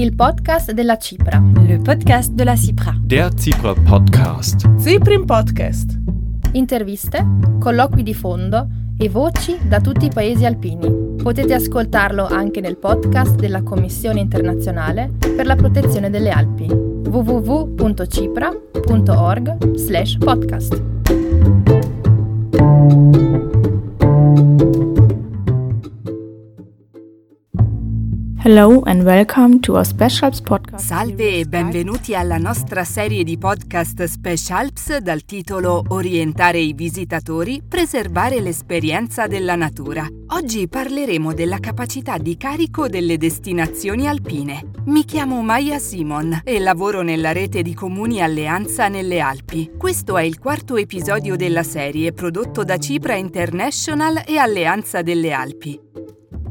il podcast della Cipra. Le podcast de la Cipra. Der Cipra Podcast. Ziprim Podcast. Interviste, colloqui di fondo e voci da tutti i paesi alpini. Potete ascoltarlo anche nel podcast della Commissione internazionale per la protezione delle Alpi www.cipra.org/podcast. Hello and welcome to our Specials podcast. Salve e benvenuti alla nostra serie di podcast Specialps dal titolo Orientare i visitatori, preservare l'esperienza della natura. Oggi parleremo della capacità di carico delle destinazioni alpine. Mi chiamo Maya Simon e lavoro nella rete di comuni Alleanza nelle Alpi. Questo è il quarto episodio della serie prodotto da Cipra International e Alleanza delle Alpi.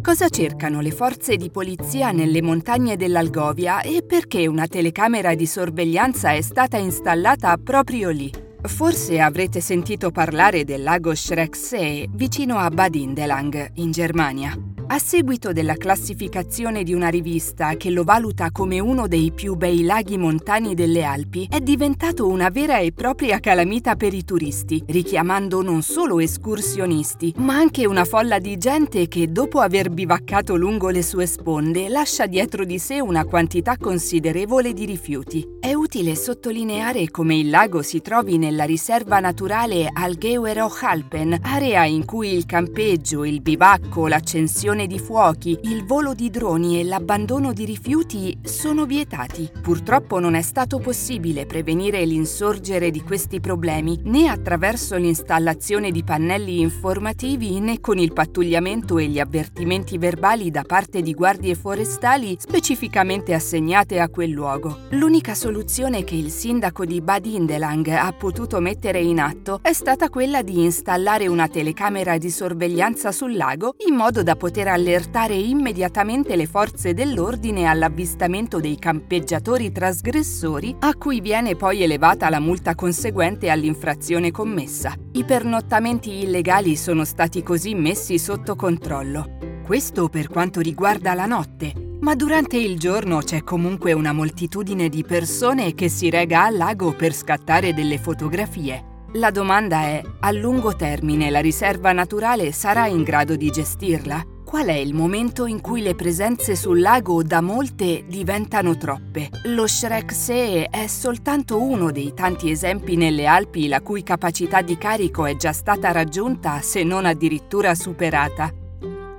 Cosa cercano le forze di polizia nelle montagne dell'Algovia e perché una telecamera di sorveglianza è stata installata proprio lì? Forse avrete sentito parlare del lago Schrecksee vicino a Bad Indelang, in Germania. A seguito della classificazione di una rivista che lo valuta come uno dei più bei laghi montani delle Alpi, è diventato una vera e propria calamita per i turisti, richiamando non solo escursionisti, ma anche una folla di gente che dopo aver bivaccato lungo le sue sponde lascia dietro di sé una quantità considerevole di rifiuti. È utile sottolineare come il lago si trovi nella riserva naturale Algeuer-Hochhalpen, area in cui il campeggio, il bivacco, l'accensione di fuochi, il volo di droni e l'abbandono di rifiuti sono vietati. Purtroppo non è stato possibile prevenire l'insorgere di questi problemi né attraverso l'installazione di pannelli informativi né con il pattugliamento e gli avvertimenti verbali da parte di guardie forestali specificamente assegnate a quel luogo. L'unica soluzione che il sindaco di Bad Indelang ha potuto mettere in atto è stata quella di installare una telecamera di sorveglianza sul lago in modo da poter allertare immediatamente le forze dell'ordine all'avvistamento dei campeggiatori trasgressori a cui viene poi elevata la multa conseguente all'infrazione commessa. I pernottamenti illegali sono stati così messi sotto controllo. Questo per quanto riguarda la notte, ma durante il giorno c'è comunque una moltitudine di persone che si rega al lago per scattare delle fotografie. La domanda è, a lungo termine la riserva naturale sarà in grado di gestirla? Qual è il momento in cui le presenze sul lago da molte diventano troppe? Lo Schrecksee è soltanto uno dei tanti esempi nelle Alpi la cui capacità di carico è già stata raggiunta, se non addirittura superata.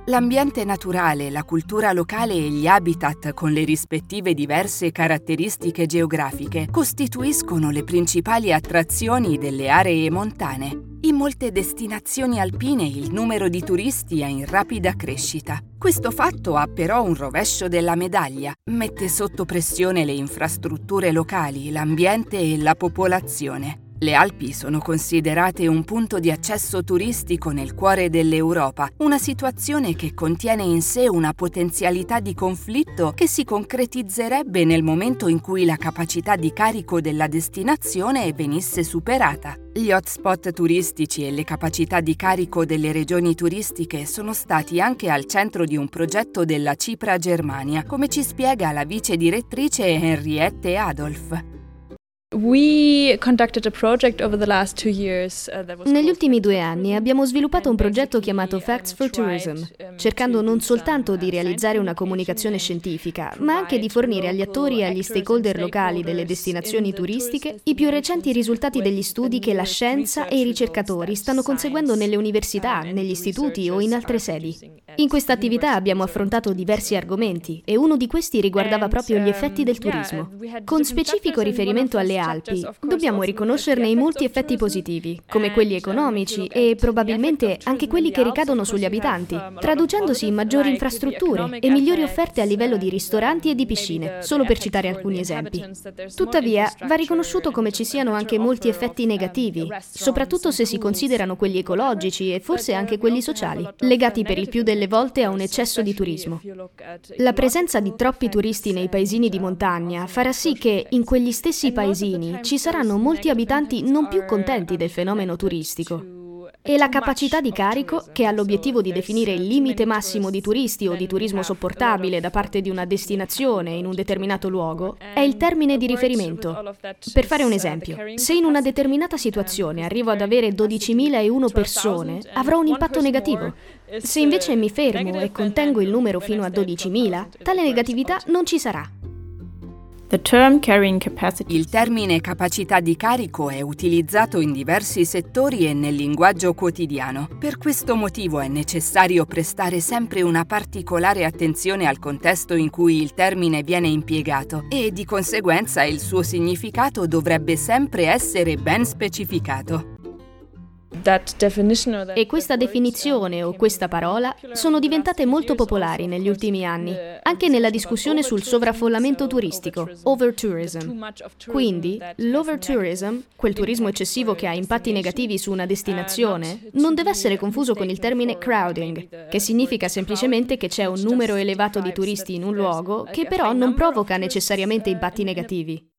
L'ambiente naturale, la cultura locale e gli habitat con le rispettive diverse caratteristiche geografiche costituiscono le principali attrazioni delle aree montane. In molte destinazioni alpine il numero di turisti è in rapida crescita. Questo fatto ha però un rovescio della medaglia, mette sotto pressione le infrastrutture locali, l'ambiente e la popolazione. Le Alpi sono considerate un punto di accesso turistico nel cuore dell'Europa, una situazione che contiene in sé una potenzialità di conflitto che si concretizzerebbe nel momento in cui la capacità di carico della destinazione venisse superata. Gli hotspot turistici e le capacità di carico delle regioni turistiche sono stati anche al centro di un progetto della Cipra Germania, come ci spiega la vice direttrice Henriette Adolf. Negli ultimi due anni abbiamo sviluppato un progetto chiamato Facts for Tourism, cercando non soltanto di realizzare una comunicazione scientifica, ma anche di fornire agli attori e agli stakeholder locali delle destinazioni turistiche i più recenti risultati degli studi che la scienza e i ricercatori stanno conseguendo nelle università, negli istituti o in altre sedi. In questa attività abbiamo affrontato diversi argomenti e uno di questi riguardava proprio gli effetti del turismo, con specifico riferimento alle Alpi, dobbiamo riconoscerne i molti effetti positivi, come quelli economici e probabilmente anche quelli che ricadono sugli abitanti, traducendosi in maggiori infrastrutture e migliori offerte a livello di ristoranti e di piscine, solo per citare alcuni esempi. Tuttavia, va riconosciuto come ci siano anche molti effetti negativi, soprattutto se si considerano quelli ecologici e forse anche quelli sociali, legati per il più delle volte a un eccesso di turismo. La presenza di troppi turisti nei paesini di montagna farà sì che in quegli stessi paesini ci saranno molti abitanti non più contenti del fenomeno turistico. e la capacità di carico, che ha l'obiettivo di definire il limite massimo di turisti o di turismo sopportabile da parte di una destinazione in un determinato luogo, è il termine di riferimento. Per fare un esempio, se in una determinata situazione arrivo ad avere 12.001 persone, avrò un impatto negativo. Se invece mi fermo e contengo il numero fino a 12.000, tale negatività non ci sarà. Il termine capacità di carico è utilizzato in diversi settori e nel linguaggio quotidiano. Per questo motivo è necessario prestare sempre una particolare attenzione al contesto in cui il termine viene impiegato e di conseguenza il suo significato dovrebbe sempre essere ben specificato. E questa definizione o questa parola sono diventate molto popolari negli ultimi anni, anche nella discussione sul sovraffollamento turistico, overtourism. Quindi, l'overtourism, quel turismo eccessivo che ha impatti negativi su una destinazione, non deve essere confuso con il termine crowding, che significa semplicemente che c'è un numero elevato di turisti in un luogo che però non provoca necessariamente impatti negativi.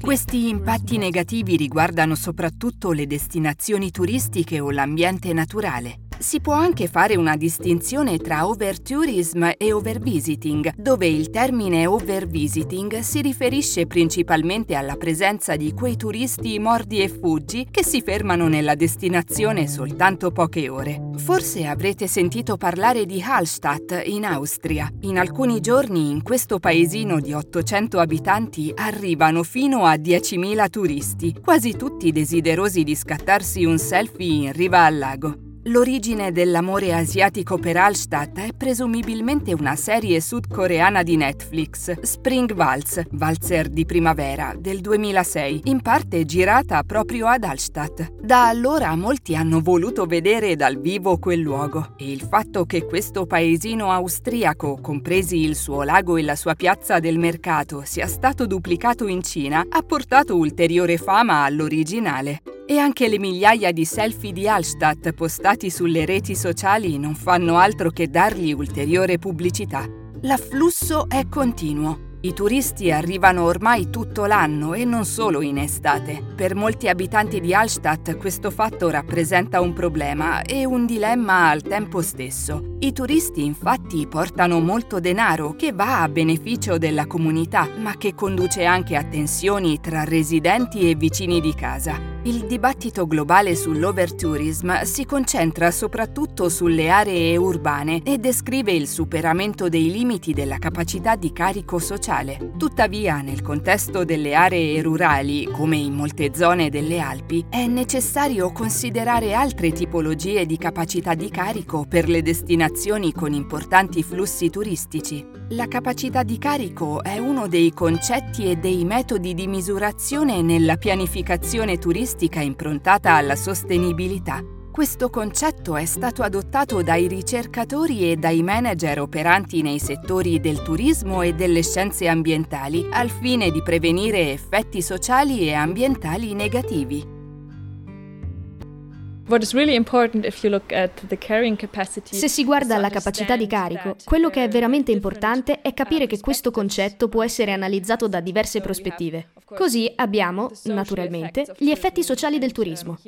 Questi impatti negativi riguardano soprattutto le destinazioni turistiche o l'ambiente naturale. Si può anche fare una distinzione tra overtourism e overvisiting, dove il termine overvisiting si riferisce principalmente alla presenza di quei turisti mordi e fuggi che si fermano nella destinazione soltanto poche ore. Forse avrete sentito parlare di Hallstatt in Austria. In alcuni giorni in questo paesino di 800 abitanti arrivano fino a 10.000 turisti, quasi tutti desiderosi di scattarsi un selfie in riva al lago. L'origine dell'amore asiatico per Hallstatt è presumibilmente una serie sudcoreana di Netflix, Spring Waltz, valzer di primavera, del 2006, in parte girata proprio ad Hallstatt. Da allora molti hanno voluto vedere dal vivo quel luogo e il fatto che questo paesino austriaco, compresi il suo lago e la sua piazza del mercato, sia stato duplicato in Cina ha portato ulteriore fama all'originale. E anche le migliaia di selfie di Hallstatt postati sulle reti sociali non fanno altro che dargli ulteriore pubblicità. L'afflusso è continuo. I turisti arrivano ormai tutto l'anno e non solo in estate. Per molti abitanti di Hallstatt questo fatto rappresenta un problema e un dilemma al tempo stesso. I turisti infatti portano molto denaro che va a beneficio della comunità, ma che conduce anche a tensioni tra residenti e vicini di casa. Il dibattito globale sull'overtourism si concentra soprattutto sulle aree urbane e descrive il superamento dei limiti della capacità di carico sociale. Tuttavia, nel contesto delle aree rurali, come in molte zone delle Alpi, è necessario considerare altre tipologie di capacità di carico per le destinazioni con importanti flussi turistici. La capacità di carico è uno dei concetti e dei metodi di misurazione nella pianificazione turistica turistica improntata alla sostenibilità. Questo concetto è stato adottato dai ricercatori e dai manager operanti nei settori del turismo e delle scienze ambientali al fine di prevenire effetti sociali e ambientali negativi. Se si guarda alla capacità di carico, quello che è veramente importante è capire che questo concetto può essere analizzato da diverse prospettive. Così abbiamo, naturalmente, gli effetti sociali del turismo.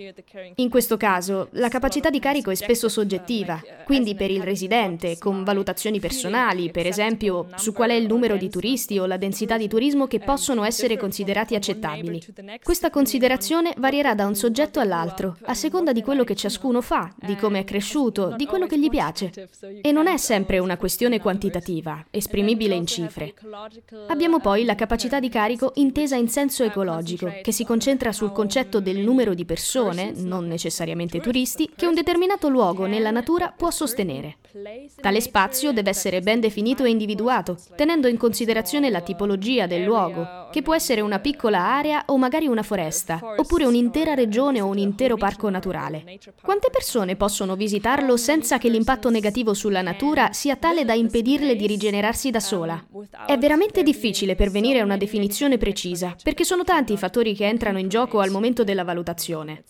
In questo caso, la capacità di carico è spesso soggettiva, quindi per il residente, con valutazioni personali, per esempio su qual è il numero di turisti o la densità di turismo che possono essere considerati accettabili. Questa considerazione varierà da un soggetto all'altro, a seconda di quello che ciascuno fa, di come è cresciuto, di quello che gli piace. E non è sempre una questione quantitativa, esprimibile in cifre. Abbiamo poi la capacità di carico intesa in senso ecologico, che si concentra sul concetto del numero di persone, non necessariamente turisti, che un determinato luogo nella natura può sostenere. Tale spazio deve essere ben definito e individuato, tenendo in considerazione la tipologia del luogo, che può essere una piccola area o magari una foresta, oppure un'intera regione o un intero parco naturale naturale. Quante persone possono visitarlo senza che l'impatto negativo sulla natura sia tale da impedirle di rigenerarsi da sola? È veramente difficile pervenire a una definizione precisa, perché sono tanti i fattori che entrano in gioco al momento della valutazione.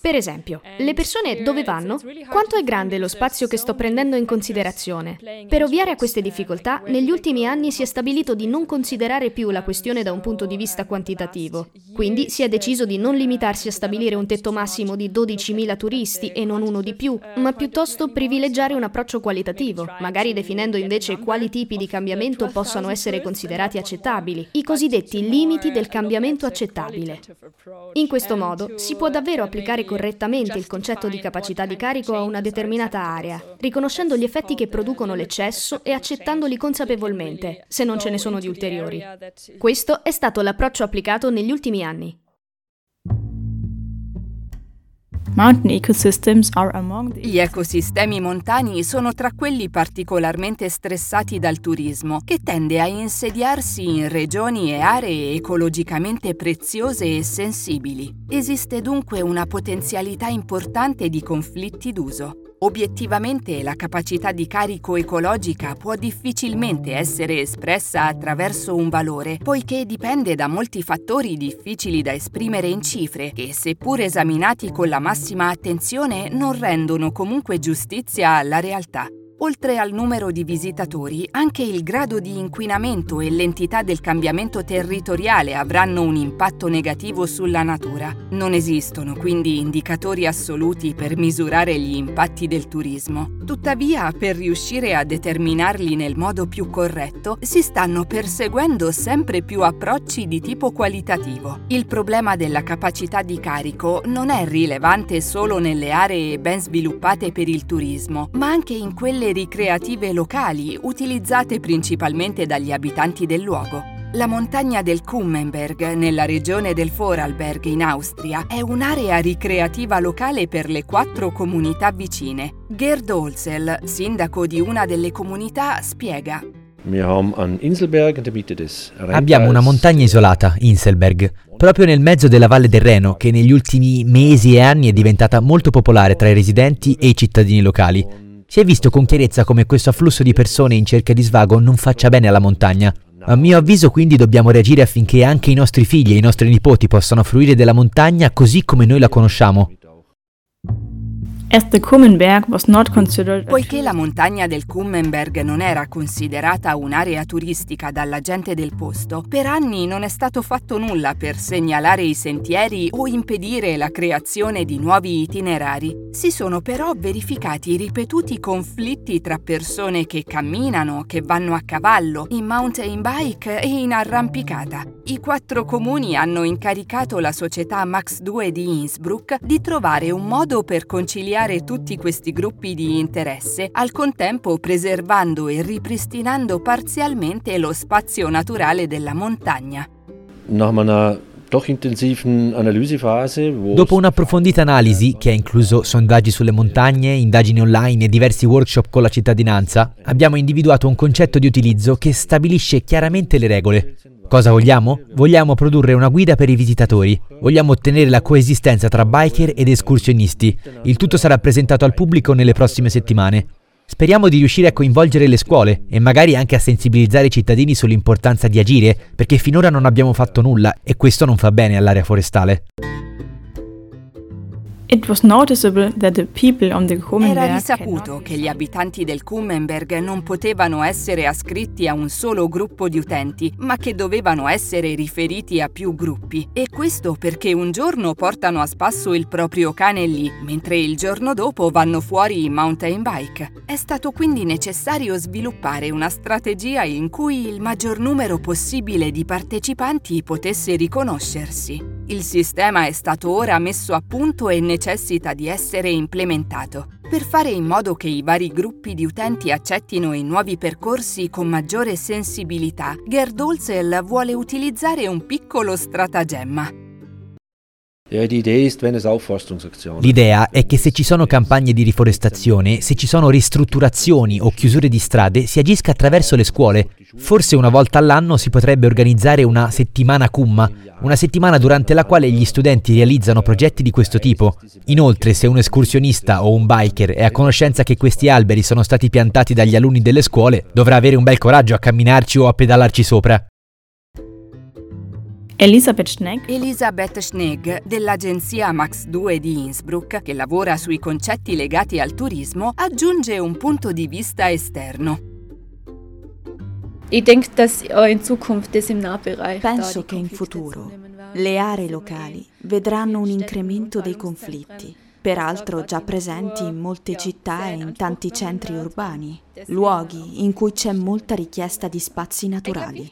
Per esempio, le persone dove vanno? Quanto è grande lo spazio che sto prendendo in considerazione? Per ovviare a queste difficoltà, negli ultimi anni si è stabilito di non considerare più la questione da un punto di vista quantitativo. Quindi si è deciso di non limitarsi a stabilire un tetto massimo di 12.000 turisti e non uno di più, ma piuttosto privilegiare un approccio qualitativo, magari definendo invece quali tipi di cambiamento possano essere considerati accettabili, i cosiddetti limiti del cambiamento accettabile. In questo modo si può davvero applicare correttamente il concetto di capacità di carico a una determinata area, riconoscendo gli effetti che producono l'eccesso e accettandoli consapevolmente, se non ce ne sono di ulteriori. Questo è stato l'approccio applicato negli ultimi anni. Gli ecosistemi montani sono tra quelli particolarmente stressati dal turismo, che tende a insediarsi in regioni e aree ecologicamente preziose e sensibili. Esiste dunque una potenzialità importante di conflitti d'uso. Obiettivamente la capacità di carico ecologica può difficilmente essere espressa attraverso un valore, poiché dipende da molti fattori difficili da esprimere in cifre che, seppur esaminati con la massima attenzione, non rendono comunque giustizia alla realtà. Oltre al numero di visitatori, anche il grado di inquinamento e l'entità del cambiamento territoriale avranno un impatto negativo sulla natura. Non esistono quindi indicatori assoluti per misurare gli impatti del turismo. Tuttavia, per riuscire a determinarli nel modo più corretto, si stanno perseguendo sempre più approcci di tipo qualitativo. Il problema della capacità di carico non è rilevante solo nelle aree ben sviluppate per il turismo, ma anche in quelle ricreative locali utilizzate principalmente dagli abitanti del luogo. La montagna del Kummenberg, nella regione del Vorarlberg in Austria, è un'area ricreativa locale per le quattro comunità vicine. Gerd Olsel, sindaco di una delle comunità, spiega. Abbiamo una montagna isolata, Inselberg, proprio nel mezzo della Valle del Reno, che negli ultimi mesi e anni è diventata molto popolare tra i residenti e i cittadini locali. Si è visto con chiarezza come questo afflusso di persone in cerca di svago non faccia bene alla montagna. A mio avviso quindi dobbiamo reagire affinché anche i nostri figli e i nostri nipoti possano fruire della montagna così come noi la conosciamo. Poiché la montagna del Kummenberg non era considerata un'area turistica dalla gente del posto, per anni non è stato fatto nulla per segnalare i sentieri o impedire la creazione di nuovi itinerari. Si sono però verificati ripetuti conflitti tra persone che camminano, che vanno a cavallo, in mountain bike e in arrampicata. I quattro comuni hanno incaricato la società Max 2 di Innsbruck di trovare un modo per conciliare ampliare tutti questi gruppi di interesse, al contempo preservando e ripristinando parzialmente lo spazio naturale della montagna. Dopo un'approfondita analisi, che ha incluso sondaggi sulle montagne, indagini online e diversi workshop con la cittadinanza, abbiamo individuato un concetto di utilizzo che stabilisce chiaramente le regole. Cosa vogliamo? Vogliamo produrre una guida per i visitatori. Vogliamo ottenere la coesistenza tra biker ed escursionisti. Il tutto sarà presentato al pubblico nelle prossime settimane. Speriamo di riuscire a coinvolgere le scuole e magari anche a sensibilizzare i cittadini sull'importanza di agire, perché finora non abbiamo fatto nulla e questo non fa bene all'area forestale. Era risaputo che gli abitanti del Kummenberg non potevano essere ascritti a un solo gruppo di utenti, ma che dovevano essere riferiti a più gruppi. E questo perché un giorno portano a spasso il proprio cane lì, mentre il giorno dopo vanno fuori in mountain bike. È stato quindi necessario sviluppare una strategia in cui il maggior numero possibile di partecipanti potesse riconoscersi. Il sistema è stato ora messo a punto e necessita di essere implementato. Per fare in modo che i vari gruppi di utenti accettino i nuovi percorsi con maggiore sensibilità, Gerd Olsel vuole utilizzare un piccolo stratagemma. L'idea è che se ci sono campagne di riforestazione, se ci sono ristrutturazioni o chiusure di strade, si agisca attraverso le scuole. Forse una volta all'anno si potrebbe organizzare una settimana Kumma, una settimana durante la quale gli studenti realizzano progetti di questo tipo. Inoltre, se un escursionista o un biker è a conoscenza che questi alberi sono stati piantati dagli alunni delle scuole, dovrà avere un bel coraggio a camminarci o a pedalarci sopra. Elisabeth Schneck. Elisabeth Schnegg dell'agenzia Max2 di Innsbruck, che lavora sui concetti legati al turismo, aggiunge un punto di vista esterno. Penso che in futuro le aree locali vedranno un incremento dei conflitti peraltro già presenti in molte città e in tanti centri urbani, luoghi in cui c'è molta richiesta di spazi naturali.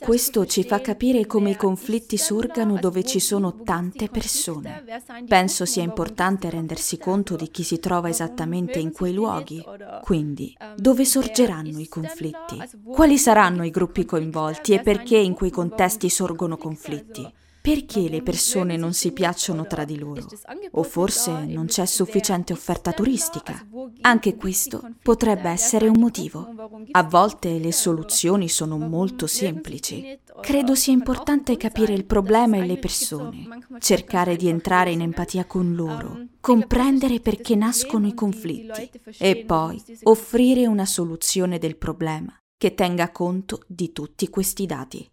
Questo ci fa capire come i conflitti sorgano dove ci sono tante persone. Penso sia importante rendersi conto di chi si trova esattamente in quei luoghi, quindi dove sorgeranno i conflitti, quali saranno i gruppi coinvolti e perché in quei contesti sorgono conflitti. Perché le persone non si piacciono tra di loro? O forse non c'è sufficiente offerta turistica? Anche questo potrebbe essere un motivo. A volte le soluzioni sono molto semplici. Credo sia importante capire il problema e le persone, cercare di entrare in empatia con loro, comprendere perché nascono i conflitti e poi offrire una soluzione del problema che tenga conto di tutti questi dati.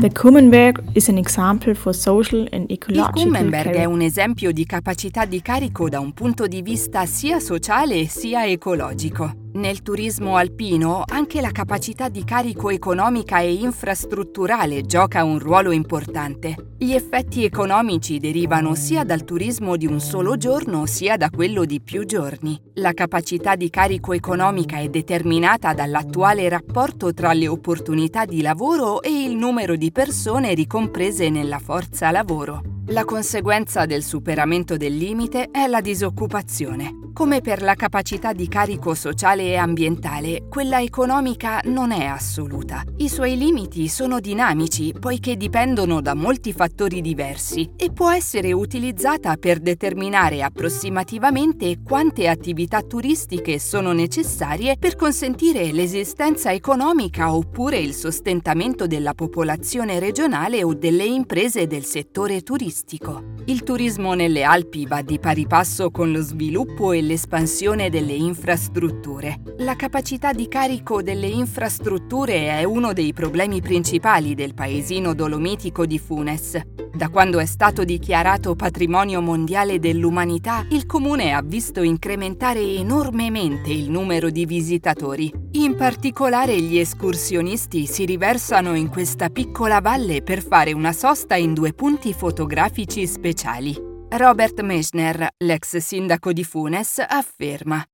The Kummenberg is an example for social and ecological Il Kummenberg è un esempio di capacità di carico da un punto di vista sia sociale sia ecologico. Nel turismo alpino anche la capacità di carico economica e infrastrutturale gioca un ruolo importante. Gli effetti economici derivano sia dal turismo di un solo giorno sia da quello di più giorni. La capacità di carico economica è determinata dall'attuale rapporto tra le opportunità di lavoro e il numero di persone ricomprese nella forza lavoro. La conseguenza del superamento del limite è la disoccupazione. Come per la capacità di carico sociale e ambientale, quella economica non è assoluta. I suoi limiti sono dinamici poiché dipendono da molti fattori diversi e può essere utilizzata per determinare approssimativamente quante attività turistiche sono necessarie per consentire l'esistenza economica oppure il sostentamento della popolazione regionale o delle imprese del settore turistico turistico. Il turismo nelle Alpi va di pari passo con lo sviluppo e l'espansione delle infrastrutture. La capacità di carico delle infrastrutture è uno dei problemi principali del paesino dolomitico di Funes. Da quando è stato dichiarato patrimonio mondiale dell'umanità, il comune ha visto incrementare enormemente il numero di visitatori. In particolare gli escursionisti si riversano in questa piccola valle per fare una sosta in due punti fotografici speciali. Robert Meschner, l'ex sindaco di Funes, afferma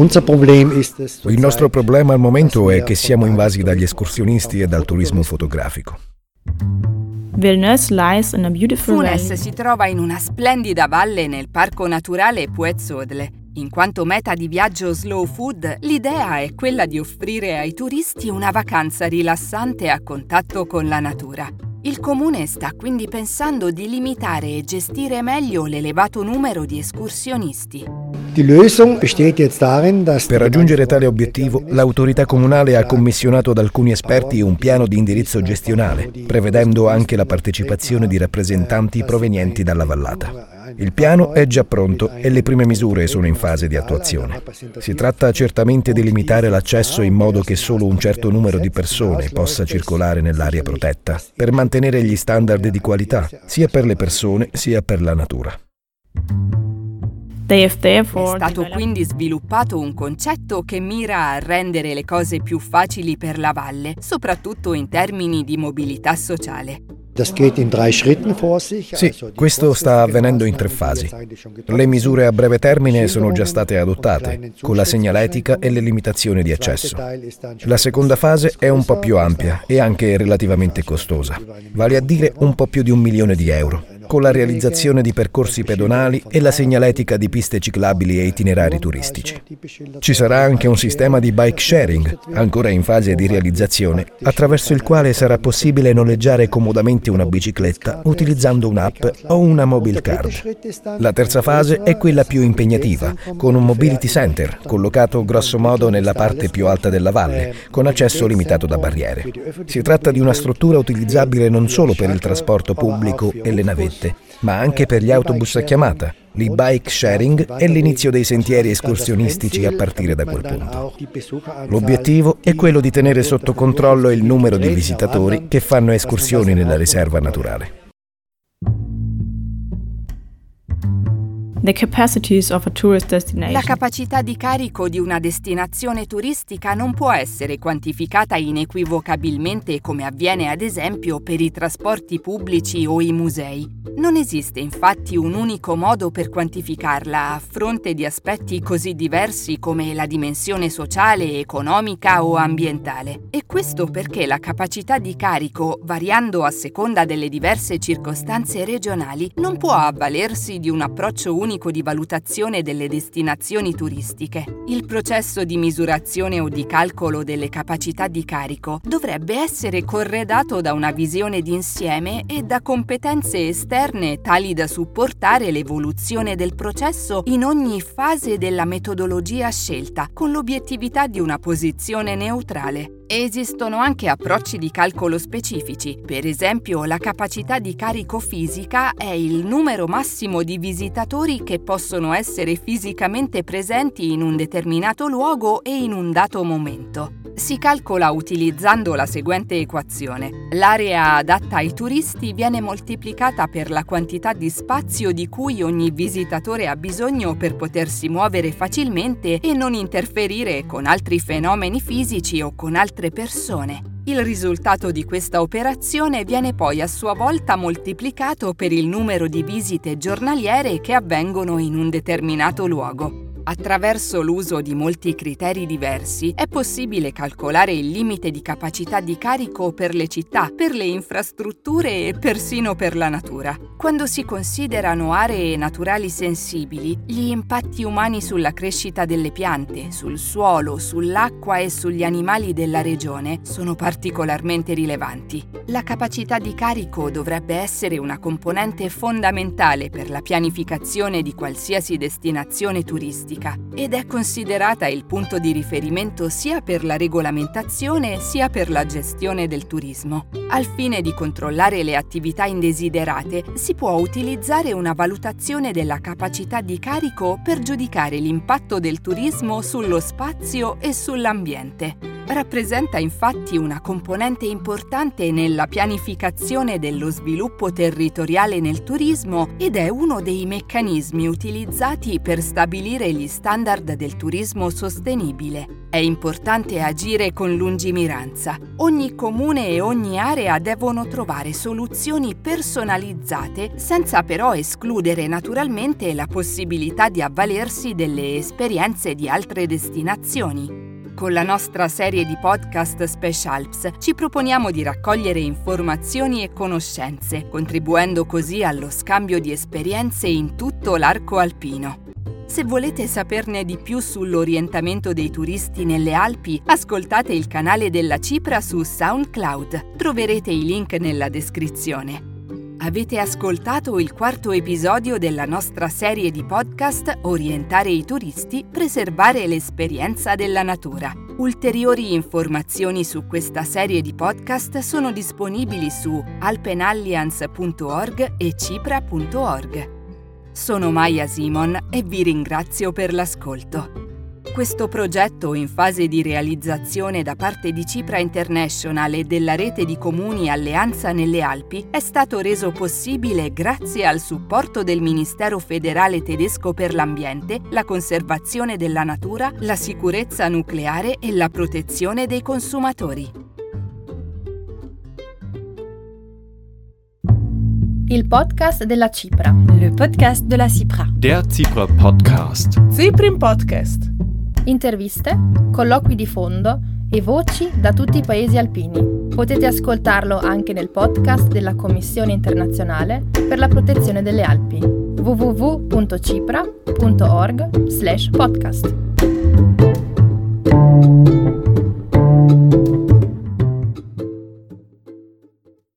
il nostro problema al momento è che siamo invasi dagli escursionisti e dal turismo fotografico. Funes si trova in una splendida valle nel parco naturale Puez-Odle. In quanto meta di viaggio slow food, l'idea è quella di offrire ai turisti una vacanza rilassante a contatto con la natura. Il comune sta quindi pensando di limitare e gestire meglio l'elevato numero di escursionisti. Per raggiungere tale obiettivo, l'autorità comunale ha commissionato ad alcuni esperti un piano di indirizzo gestionale, prevedendo anche la partecipazione di rappresentanti provenienti dalla vallata. Il piano è già pronto e le prime misure sono in fase di attuazione. Si tratta certamente di limitare l'accesso in modo che solo un certo numero di persone possa circolare nell'area protetta, per mantenere gli standard di qualità, sia per le persone sia per la natura. È stato quindi sviluppato un concetto che mira a rendere le cose più facili per la valle, soprattutto in termini di mobilità sociale. Sì, questo sta avvenendo in tre fasi. Le misure a breve termine sono già state adottate, con la segnaletica e le limitazioni di accesso. La seconda fase è un po' più ampia e anche relativamente costosa, vale a dire un po' più di un milione di euro con la realizzazione di percorsi pedonali e la segnaletica di piste ciclabili e itinerari turistici. Ci sarà anche un sistema di bike sharing, ancora in fase di realizzazione, attraverso il quale sarà possibile noleggiare comodamente una bicicletta utilizzando un'app o una mobile card. La terza fase è quella più impegnativa, con un mobility center collocato grosso modo nella parte più alta della valle, con accesso limitato da barriere. Si tratta di una struttura utilizzabile non solo per il trasporto pubblico e le navette, ma anche per gli autobus a chiamata, l'e-bike sharing e l'inizio dei sentieri escursionistici a partire da quel punto. L'obiettivo è quello di tenere sotto controllo il numero di visitatori che fanno escursioni nella riserva naturale. La capacità di carico di una destinazione turistica non può essere quantificata inequivocabilmente come avviene ad esempio per i trasporti pubblici o i musei. Non esiste infatti un unico modo per quantificarla a fronte di aspetti così diversi come la dimensione sociale, economica o ambientale. E questo perché la capacità di carico, variando a seconda delle diverse circostanze regionali, non può avvalersi di un approccio unico unico di valutazione delle destinazioni turistiche. Il processo di misurazione o di calcolo delle capacità di carico dovrebbe essere corredato da una visione d'insieme e da competenze esterne tali da supportare l'evoluzione del processo in ogni fase della metodologia scelta, con l'obiettività di una posizione neutrale. Esistono anche approcci di calcolo specifici, per esempio la capacità di carico fisica è il numero massimo di visitatori che possono essere fisicamente presenti in un determinato luogo e in un dato momento. Si calcola utilizzando la seguente equazione. L'area adatta ai turisti viene moltiplicata per la quantità di spazio di cui ogni visitatore ha bisogno per potersi muovere facilmente e non interferire con altri fenomeni fisici o con altre persone. Il risultato di questa operazione viene poi a sua volta moltiplicato per il numero di visite giornaliere che avvengono in un determinato luogo. Attraverso l'uso di molti criteri diversi è possibile calcolare il limite di capacità di carico per le città, per le infrastrutture e persino per la natura. Quando si considerano aree naturali sensibili, gli impatti umani sulla crescita delle piante, sul suolo, sull'acqua e sugli animali della regione sono particolarmente rilevanti. La capacità di carico dovrebbe essere una componente fondamentale per la pianificazione di qualsiasi destinazione turistica pubblica ed è considerata il punto di riferimento sia per la regolamentazione sia per la gestione del turismo. Al fine di controllare le attività indesiderate si può utilizzare una valutazione della capacità di carico per giudicare l'impatto del turismo sullo spazio e sull'ambiente rappresenta infatti una componente importante nella pianificazione dello sviluppo territoriale nel turismo ed è uno dei meccanismi utilizzati per stabilire gli standard del turismo sostenibile. È importante agire con lungimiranza. Ogni comune e ogni area devono trovare soluzioni personalizzate senza però escludere naturalmente la possibilità di avvalersi delle esperienze di altre destinazioni. Con la nostra serie di podcast Specialps ci proponiamo di raccogliere informazioni e conoscenze, contribuendo così allo scambio di esperienze in tutto l'arco alpino. Se volete saperne di più sull'orientamento dei turisti nelle Alpi, ascoltate il canale della Cipra su SoundCloud. Troverete i link nella descrizione. Avete ascoltato il quarto episodio della nostra serie di podcast Orientare i turisti, preservare l'esperienza della natura. Ulteriori informazioni su questa serie di podcast sono disponibili su alpenalliance.org e cipra.org. Sono Maya Simon e vi ringrazio per l'ascolto. Questo progetto in fase di realizzazione da parte di Cipra International e della rete di comuni Alleanza nelle Alpi è stato reso possibile grazie al supporto del Ministero federale tedesco per l'ambiente, la conservazione della natura, la sicurezza nucleare e la protezione dei consumatori. Il podcast della Cipra. Le podcast della Cipra. Der Cipra Podcast. Ciprin Podcast Interviste, colloqui di fondo e voci da tutti i paesi alpini. Potete ascoltarlo anche nel podcast della Commissione internazionale per la protezione delle Alpi www.cipra.org/podcast.